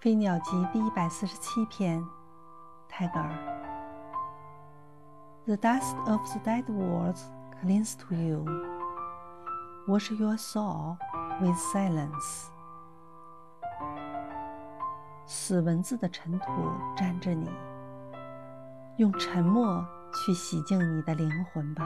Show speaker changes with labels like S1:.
S1: 飞鸟集第一百四十七篇，泰戈尔。The dust of the dead words clings to you. Wash your soul with silence. 死文字的尘土沾着你，用沉默去洗净你的灵魂吧。